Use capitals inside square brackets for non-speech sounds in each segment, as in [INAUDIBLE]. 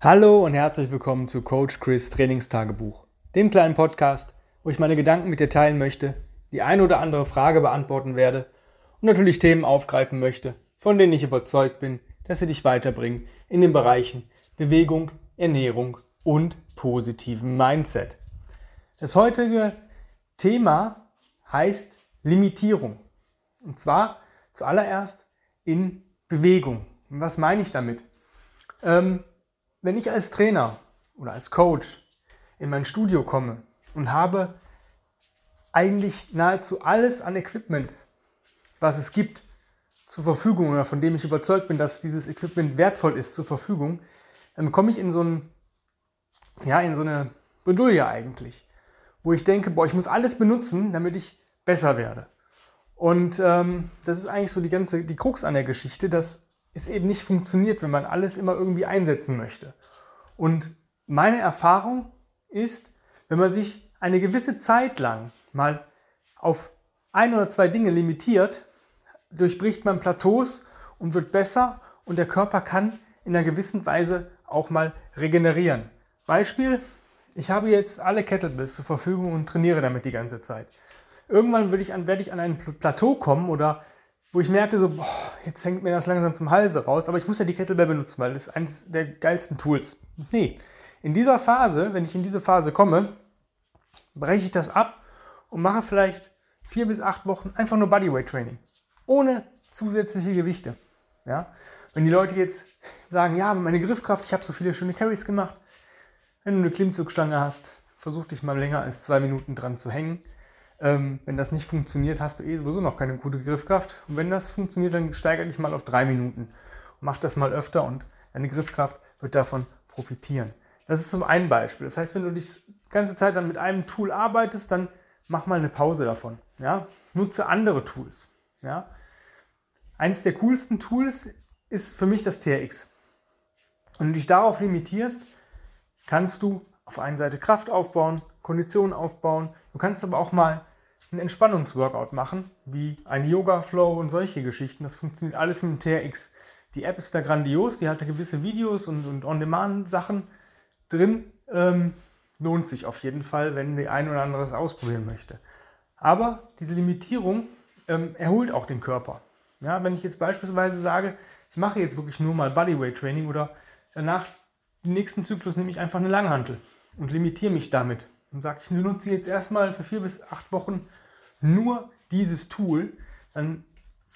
Hallo und herzlich willkommen zu Coach Chris Trainingstagebuch, dem kleinen Podcast, wo ich meine Gedanken mit dir teilen möchte, die eine oder andere Frage beantworten werde und natürlich Themen aufgreifen möchte, von denen ich überzeugt bin, dass sie dich weiterbringen in den Bereichen Bewegung, Ernährung und positiven Mindset. Das heutige Thema heißt Limitierung. Und zwar zuallererst in Bewegung. Was meine ich damit? Ähm, wenn ich als Trainer oder als Coach in mein Studio komme und habe eigentlich nahezu alles an Equipment, was es gibt, zur Verfügung oder von dem ich überzeugt bin, dass dieses Equipment wertvoll ist, zur Verfügung, dann komme ich in so, ein, ja, in so eine Bredouille eigentlich, wo ich denke, boah, ich muss alles benutzen, damit ich besser werde. Und ähm, das ist eigentlich so die ganze, die Krux an der Geschichte, dass es eben nicht funktioniert, wenn man alles immer irgendwie einsetzen möchte. Und meine Erfahrung ist, wenn man sich eine gewisse Zeit lang mal auf ein oder zwei Dinge limitiert, durchbricht man Plateaus und wird besser und der Körper kann in einer gewissen Weise auch mal regenerieren. Beispiel, ich habe jetzt alle Kettlebells zur Verfügung und trainiere damit die ganze Zeit. Irgendwann ich an, werde ich an ein Plateau kommen oder wo ich merke, so, boah, jetzt hängt mir das langsam zum Halse raus, aber ich muss ja die Kettlebell benutzen, weil das ist eines der geilsten Tools. Nee, in dieser Phase, wenn ich in diese Phase komme, breche ich das ab und mache vielleicht vier bis acht Wochen einfach nur Bodyweight Training. Ohne zusätzliche Gewichte. Ja? Wenn die Leute jetzt sagen, ja, meine Griffkraft, ich habe so viele schöne Carries gemacht. Wenn du eine Klimmzugstange hast, versuch dich mal länger als zwei Minuten dran zu hängen. Ähm, wenn das nicht funktioniert, hast du eh sowieso noch keine gute Griffkraft. Und wenn das funktioniert, dann steigere dich mal auf drei Minuten. Mach das mal öfter und deine Griffkraft wird davon profitieren. Das ist zum einen Beispiel. Das heißt, wenn du dich die ganze Zeit dann mit einem Tool arbeitest, dann mach mal eine Pause davon. Ja? Nutze andere Tools. Ja? Eins der coolsten Tools ist für mich das TRX. Wenn du dich darauf limitierst, kannst du auf einer Seite Kraft aufbauen, Kondition aufbauen. Du kannst aber auch mal einen Entspannungsworkout machen, wie ein Yoga-Flow und solche Geschichten. Das funktioniert alles mit dem TRX. Die App ist da grandios, die hat da gewisse Videos und, und On-Demand-Sachen drin. Ähm, lohnt sich auf jeden Fall, wenn der ein oder andere es ausprobieren möchte. Aber diese Limitierung ähm, erholt auch den Körper. Ja, wenn ich jetzt beispielsweise sage, ich mache jetzt wirklich nur mal Bodyweight Training oder danach den nächsten Zyklus nehme ich einfach eine Langhantel und limitiere mich damit und sage, ich nutze jetzt erstmal für vier bis acht Wochen nur dieses Tool, dann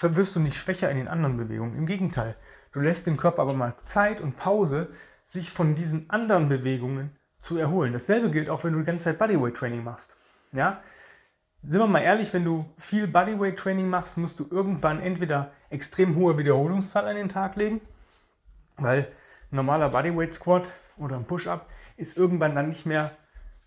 wirst du nicht schwächer in den anderen Bewegungen. Im Gegenteil, du lässt dem Körper aber mal Zeit und Pause, sich von diesen anderen Bewegungen zu erholen. Dasselbe gilt auch, wenn du die ganze Zeit Bodyweight Training machst. Ja? Sind wir mal ehrlich, wenn du viel Bodyweight Training machst, musst du irgendwann entweder extrem hohe Wiederholungszahl an den Tag legen, weil ein normaler Bodyweight Squat oder ein Push-Up ist irgendwann dann nicht mehr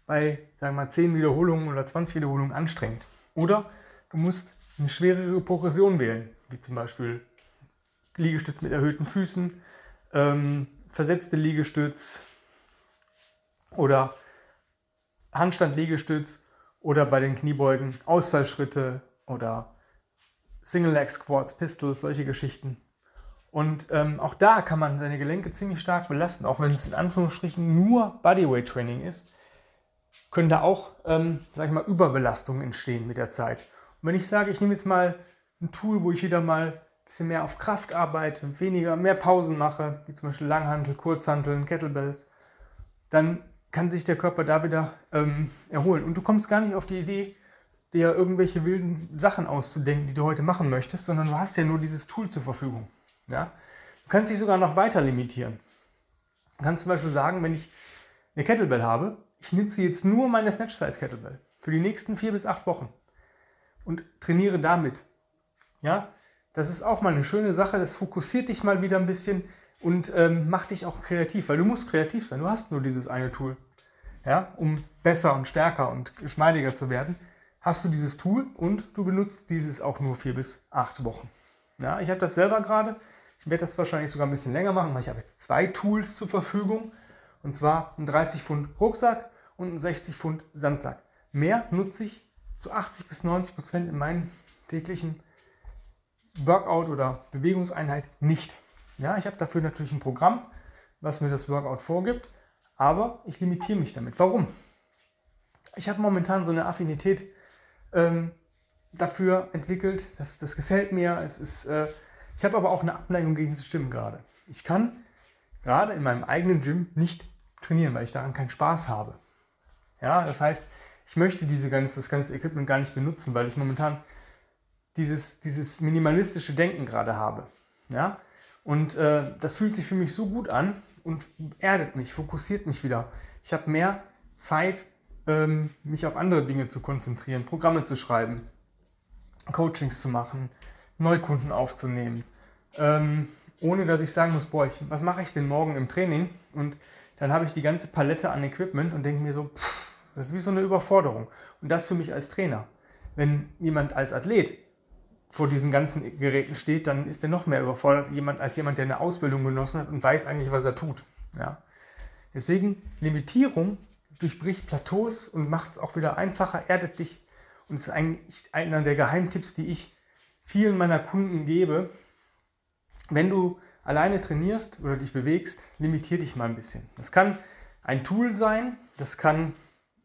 bei, sagen wir mal, 10 Wiederholungen oder 20 Wiederholungen anstrengend. Oder du musst eine schwerere Progression wählen, wie zum Beispiel Liegestütz mit erhöhten Füßen, ähm, versetzte Liegestütz oder Handstand-Liegestütz oder bei den Kniebeugen Ausfallschritte oder Single Leg Squats, Pistols, solche Geschichten. Und ähm, auch da kann man seine Gelenke ziemlich stark belasten, auch wenn es in Anführungsstrichen nur Bodyweight Training ist können da auch, ähm, sag ich mal, Überbelastungen entstehen mit der Zeit. Und wenn ich sage, ich nehme jetzt mal ein Tool, wo ich wieder mal ein bisschen mehr auf Kraft arbeite, weniger, mehr Pausen mache, wie zum Beispiel Langhantel, Kurzhanteln, Kettlebells, dann kann sich der Körper da wieder ähm, erholen. Und du kommst gar nicht auf die Idee, dir irgendwelche wilden Sachen auszudenken, die du heute machen möchtest, sondern du hast ja nur dieses Tool zur Verfügung. Ja? Du kannst dich sogar noch weiter limitieren. Du kannst zum Beispiel sagen, wenn ich eine Kettlebell habe ich nutze jetzt nur meine Snatch Size Kettlebell für die nächsten vier bis acht Wochen und trainiere damit. Ja, das ist auch mal eine schöne Sache. Das fokussiert dich mal wieder ein bisschen und ähm, macht dich auch kreativ, weil du musst kreativ sein. Du hast nur dieses eine Tool. Ja, um besser und stärker und geschmeidiger zu werden, hast du dieses Tool und du benutzt dieses auch nur vier bis acht Wochen. Ja, ich habe das selber gerade. Ich werde das wahrscheinlich sogar ein bisschen länger machen, weil ich habe jetzt zwei Tools zur Verfügung. Und zwar einen 30 Pfund Rucksack und einen 60 Pfund Sandsack. Mehr nutze ich zu 80 bis 90 Prozent in meinen täglichen Workout oder Bewegungseinheit nicht. Ja, ich habe dafür natürlich ein Programm, was mir das Workout vorgibt, aber ich limitiere mich damit. Warum? Ich habe momentan so eine Affinität ähm, dafür entwickelt, das, das gefällt mir. Es ist, äh, ich habe aber auch eine Abneigung gegen das Gym gerade. Ich kann gerade in meinem eigenen Gym nicht trainieren, weil ich daran keinen Spaß habe. Ja, das heißt, ich möchte diese ganze, das ganze Equipment gar nicht benutzen, weil ich momentan dieses, dieses minimalistische Denken gerade habe. Ja? Und äh, das fühlt sich für mich so gut an und erdet mich, fokussiert mich wieder. Ich habe mehr Zeit, ähm, mich auf andere Dinge zu konzentrieren, Programme zu schreiben, Coachings zu machen, Neukunden aufzunehmen. Ähm, ohne dass ich sagen muss, boah, ich, was mache ich denn morgen im Training? Und dann habe ich die ganze Palette an Equipment und denke mir so, pff, das ist wie so eine Überforderung. Und das für mich als Trainer. Wenn jemand als Athlet vor diesen ganzen Geräten steht, dann ist er noch mehr überfordert als jemand, der eine Ausbildung genossen hat und weiß eigentlich, was er tut. Ja. Deswegen Limitierung durchbricht Plateaus und macht es auch wieder einfacher, erdet dich. Und ist eigentlich einer der Geheimtipps, die ich vielen meiner Kunden gebe. Wenn du alleine trainierst oder dich bewegst, limitier dich mal ein bisschen. Das kann ein Tool sein, das kann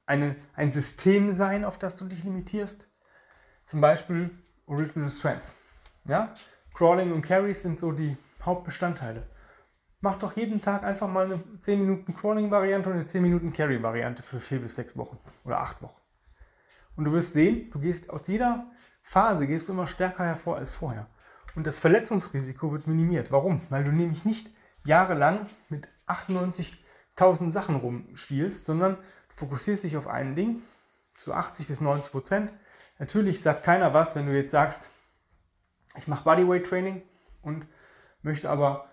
eine, ein System sein, auf das du dich limitierst. Zum Beispiel Original Strengths. Ja? Crawling und Carries sind so die Hauptbestandteile. Mach doch jeden Tag einfach mal eine 10 Minuten Crawling-Variante und eine 10 Minuten Carry-Variante für 4 bis 6 Wochen oder 8 Wochen. Und du wirst sehen, du gehst aus jeder Phase gehst du immer stärker hervor als vorher. Und das Verletzungsrisiko wird minimiert. Warum? Weil du nämlich nicht jahrelang mit 98.000 Sachen rumspielst, sondern du fokussierst dich auf ein Ding zu 80 bis 90 Prozent. Natürlich sagt keiner was, wenn du jetzt sagst, ich mache Bodyweight Training und möchte aber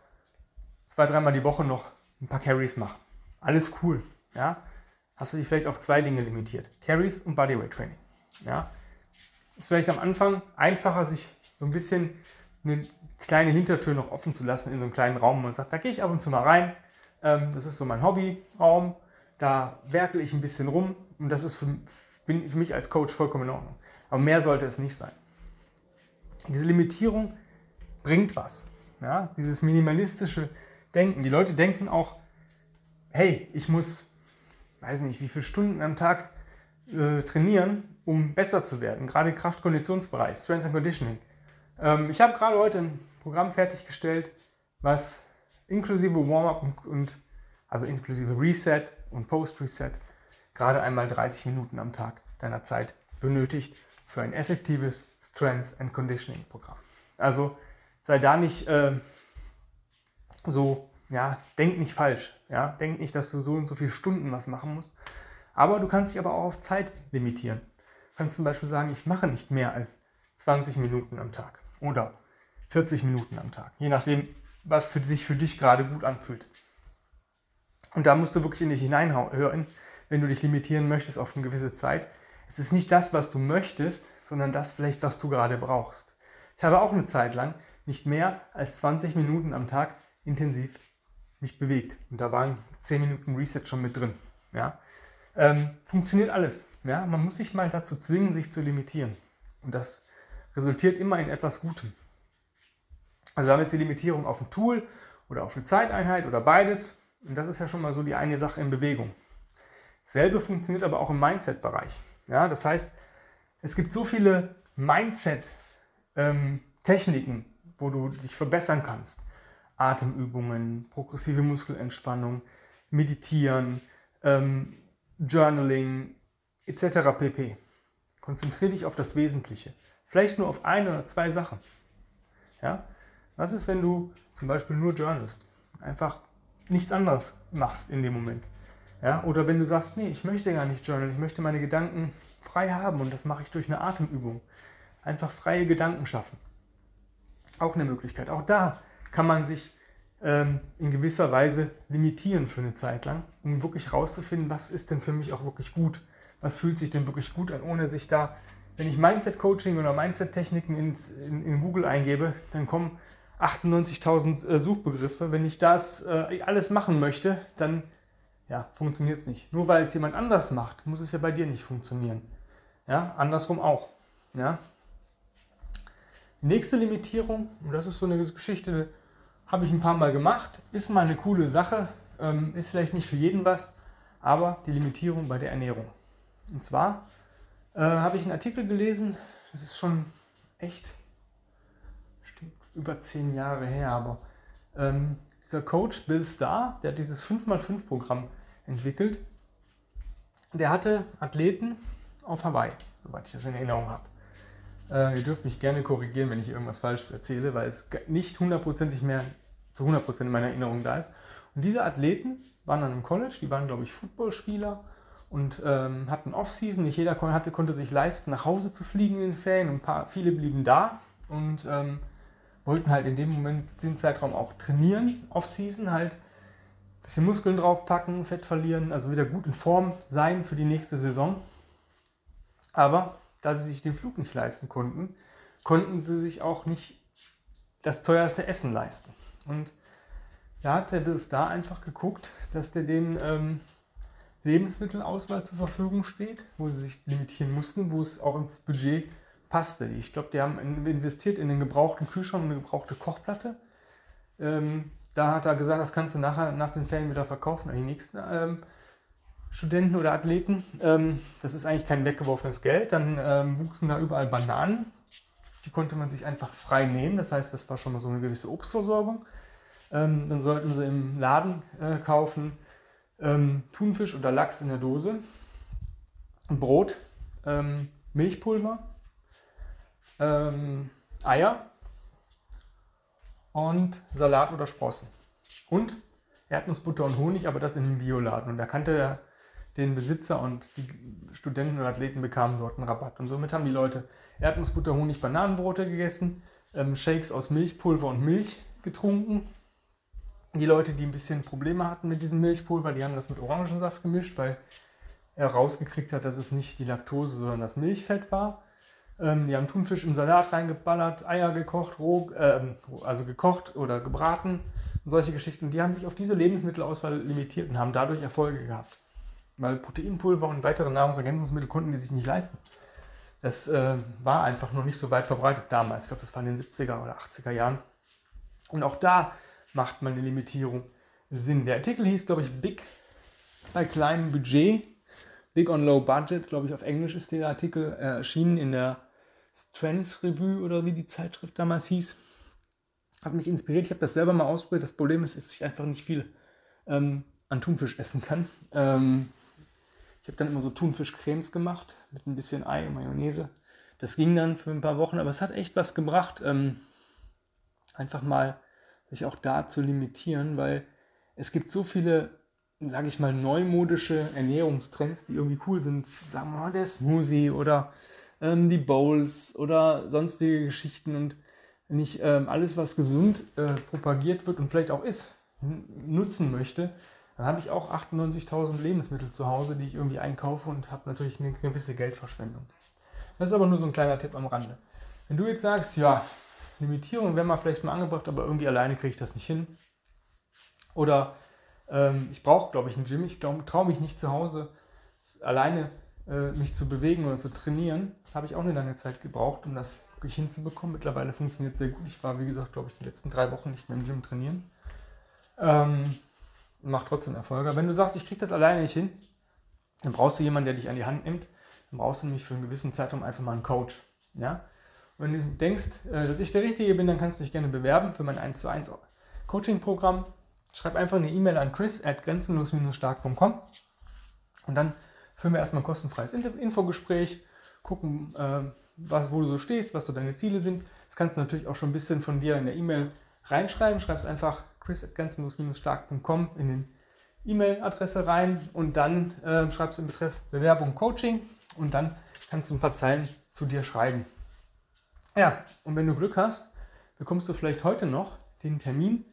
zwei, dreimal die Woche noch ein paar Carries machen. Alles cool. Ja? Hast du dich vielleicht auf zwei Dinge limitiert. Carries und Bodyweight Training. Ja? Ist vielleicht am Anfang einfacher, sich so ein bisschen eine kleine Hintertür noch offen zu lassen in so einem kleinen Raum. Man sagt, da gehe ich ab und zu mal rein. Ähm, das ist so mein Hobbyraum. Da werkel ich ein bisschen rum und das ist für, für mich als Coach vollkommen in Ordnung. Aber mehr sollte es nicht sein. Diese Limitierung bringt was. Ja? Dieses minimalistische Denken. Die Leute denken auch, hey, ich muss, weiß nicht, wie viele Stunden am Tag äh, trainieren, um besser zu werden. Gerade Kraft-Konditionsbereich, Strength and Conditioning. Ähm, ich habe gerade heute ein Programm fertiggestellt, was inklusive Warm-up und, und, also inklusive Reset und Post-Reset gerade einmal 30 Minuten am Tag deiner Zeit benötigt für ein effektives Strength and Conditioning Programm. Also sei da nicht äh, so, ja, denk nicht falsch, ja, denk nicht, dass du so und so viele Stunden was machen musst. Aber du kannst dich aber auch auf Zeit limitieren. Du kannst zum Beispiel sagen, ich mache nicht mehr als 20 Minuten am Tag oder 40 Minuten am Tag, je nachdem, was für sich für dich gerade gut anfühlt. Und da musst du wirklich in dich hineinhören, wenn du dich limitieren möchtest auf eine gewisse Zeit. Es ist nicht das, was du möchtest, sondern das vielleicht, was du gerade brauchst. Ich habe auch eine Zeit lang nicht mehr als 20 Minuten am Tag intensiv mich bewegt. Und da waren 10 Minuten Reset schon mit drin. Ja? Ähm, funktioniert alles. Ja? Man muss sich mal dazu zwingen, sich zu limitieren. Und das resultiert immer in etwas Gutem. Also wir haben jetzt die Limitierung auf ein Tool oder auf eine Zeiteinheit oder beides. Und das ist ja schon mal so die eine Sache in Bewegung. Dasselbe funktioniert aber auch im Mindset-Bereich. Ja, das heißt, es gibt so viele Mindset-Techniken, ähm, wo du dich verbessern kannst. Atemübungen, progressive Muskelentspannung, Meditieren, ähm, Journaling etc. pp. Konzentriere dich auf das Wesentliche. Vielleicht nur auf eine oder zwei Sachen. Ja? Was ist, wenn du zum Beispiel nur journalst? Einfach nichts anderes machst in dem Moment. Ja? Oder wenn du sagst, nee, ich möchte gar nicht journalen, ich möchte meine Gedanken frei haben und das mache ich durch eine Atemübung. Einfach freie Gedanken schaffen. Auch eine Möglichkeit. Auch da kann man sich ähm, in gewisser Weise limitieren für eine Zeit lang, um wirklich herauszufinden, was ist denn für mich auch wirklich gut. Was fühlt sich denn wirklich gut an, ohne sich da wenn ich Mindset-Coaching oder Mindset-Techniken in, in, Google eingebe, dann kommen 98.000 äh, Suchbegriffe. Wenn ich das äh, alles machen möchte, dann ja, funktioniert es nicht. Nur weil es jemand anders macht, muss es ja bei dir nicht funktionieren. Ja, andersrum auch. Ja. nächste Limitierung, und das ist so eine Geschichte, habe ich ein paar Mal gemacht, ist mal eine coole Sache, ähm, ist vielleicht nicht für jeden was, aber die Limitierung bei der Ernährung. Und zwar äh, habe ich einen Artikel gelesen, das ist schon echt über zehn Jahre her, aber ähm, dieser Coach Bill Starr, der hat dieses 5x5-Programm entwickelt, der hatte Athleten auf Hawaii, soweit ich das in Erinnerung habe. Äh, ihr dürft mich gerne korrigieren, wenn ich irgendwas Falsches erzähle, weil es nicht hundertprozentig mehr zu 100% in meiner Erinnerung da ist. Und diese Athleten waren dann im College, die waren, glaube ich, Footballspieler und ähm, hatten Off-Season. Nicht jeder hatte, konnte sich leisten, nach Hause zu fliegen in den Ferien. Ein paar, viele blieben da und ähm, wollten halt in dem Moment, den Zeitraum auch trainieren, Off-Season halt. Ein bisschen Muskeln draufpacken, Fett verlieren, also wieder gut in Form sein für die nächste Saison. Aber da sie sich den Flug nicht leisten konnten, konnten sie sich auch nicht das teuerste Essen leisten. Und da hat der Bill da einfach geguckt, dass der den ähm, Lebensmittelauswahl zur Verfügung steht, wo sie sich limitieren mussten, wo es auch ins Budget passte. Ich glaube, die haben investiert in den gebrauchten Kühlschrank und eine gebrauchte Kochplatte. Ähm, da hat er gesagt, das kannst du nachher nach den Ferien wieder verkaufen an die nächsten ähm, Studenten oder Athleten. Ähm, das ist eigentlich kein weggeworfenes Geld. Dann ähm, wuchsen da überall Bananen. Die konnte man sich einfach frei nehmen. Das heißt, das war schon mal so eine gewisse Obstversorgung. Ähm, dann sollten sie im Laden äh, kaufen ähm, Thunfisch oder Lachs in der Dose, Brot, ähm, Milchpulver, ähm, Eier und Salat oder Sprossen. Und Erdnussbutter und Honig, aber das in einem Bioladen. Und da kannte er den Besitzer und die Studenten und Athleten bekamen dort einen Rabatt. Und somit haben die Leute Erdnussbutter, Honig, Bananenbrote gegessen, ähm, Shakes aus Milchpulver und Milch getrunken. Die Leute, die ein bisschen Probleme hatten mit diesem Milchpulver, die haben das mit Orangensaft gemischt, weil er rausgekriegt hat, dass es nicht die Laktose, sondern das Milchfett war. Ähm, die haben Thunfisch im Salat reingeballert, Eier gekocht, roh, äh, also gekocht oder gebraten und solche Geschichten. Die haben sich auf diese Lebensmittelauswahl limitiert und haben dadurch Erfolge gehabt. Weil Proteinpulver und weitere Nahrungsergänzungsmittel konnten die sich nicht leisten. Das äh, war einfach noch nicht so weit verbreitet damals. Ich glaube, das war in den 70er oder 80er Jahren. Und auch da macht mal eine Limitierung Sinn. Der Artikel hieß, glaube ich, Big bei kleinem Budget. Big on Low Budget, glaube ich, auf Englisch ist der Artikel erschienen in der Strengths Review oder wie die Zeitschrift damals hieß. Hat mich inspiriert. Ich habe das selber mal ausprobiert. Das Problem ist, dass ich einfach nicht viel ähm, an Thunfisch essen kann. Ähm, ich habe dann immer so Thunfischcremes gemacht mit ein bisschen Ei und Mayonnaise. Das ging dann für ein paar Wochen, aber es hat echt was gebracht, ähm, einfach mal sich auch da zu limitieren, weil es gibt so viele, sage ich mal, neumodische Ernährungstrends, die irgendwie cool sind. Sagen wir mal der Smoothie oder ähm, die Bowls oder sonstige Geschichten und nicht ähm, alles, was gesund äh, propagiert wird und vielleicht auch ist, nutzen möchte, dann habe ich auch 98.000 Lebensmittel zu Hause, die ich irgendwie einkaufe und habe natürlich eine gewisse Geldverschwendung. Das ist aber nur so ein kleiner Tipp am Rande. Wenn du jetzt sagst, ja, Limitierung wäre mal vielleicht mal angebracht, aber irgendwie alleine kriege ich das nicht hin. Oder ähm, ich brauche, glaube ich, ein Gym. Ich traue mich nicht zu Hause alleine äh, mich zu bewegen oder zu trainieren, habe ich auch eine lange Zeit gebraucht, um das wirklich hinzubekommen. Mittlerweile funktioniert es sehr gut. Ich war, wie gesagt, glaube ich, die letzten drei Wochen nicht mehr im Gym trainieren. Ähm, macht trotzdem Erfolge. Wenn du sagst, ich kriege das alleine nicht hin, dann brauchst du jemanden, der dich an die Hand nimmt. Dann brauchst du nämlich für einen gewissen Zeitraum einfach mal einen Coach. Ja? Wenn du denkst, äh, dass ich der Richtige bin, dann kannst du dich gerne bewerben für mein 1 zu 1 Coaching-Programm. Schreib einfach eine E-Mail an chris at grenzenlos-stark.com und dann führen wir erstmal ein kostenfreies Infogespräch, gucken, äh, was, wo du so stehst, was so deine Ziele sind. Das kannst du natürlich auch schon ein bisschen von dir in der E-Mail reinschreiben. Schreibst einfach chris at grenzenlos-stark.com in den E-Mail-Adresse rein und dann äh, schreibst du im Betreff Bewerbung Coaching und dann kannst du ein paar Zeilen zu dir schreiben. Ja, und wenn du Glück hast, bekommst du vielleicht heute noch den Termin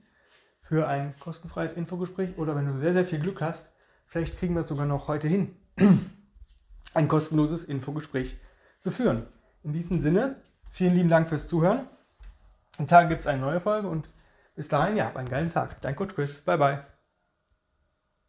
für ein kostenfreies Infogespräch oder wenn du sehr, sehr viel Glück hast, vielleicht kriegen wir es sogar noch heute hin, [CLEARS THROAT] ein kostenloses Infogespräch zu führen. In diesem Sinne, vielen lieben Dank fürs Zuhören. Am Tag gibt es eine neue Folge und bis dahin, ja, einen geilen Tag. Dein Coach Chris. Bye, bye.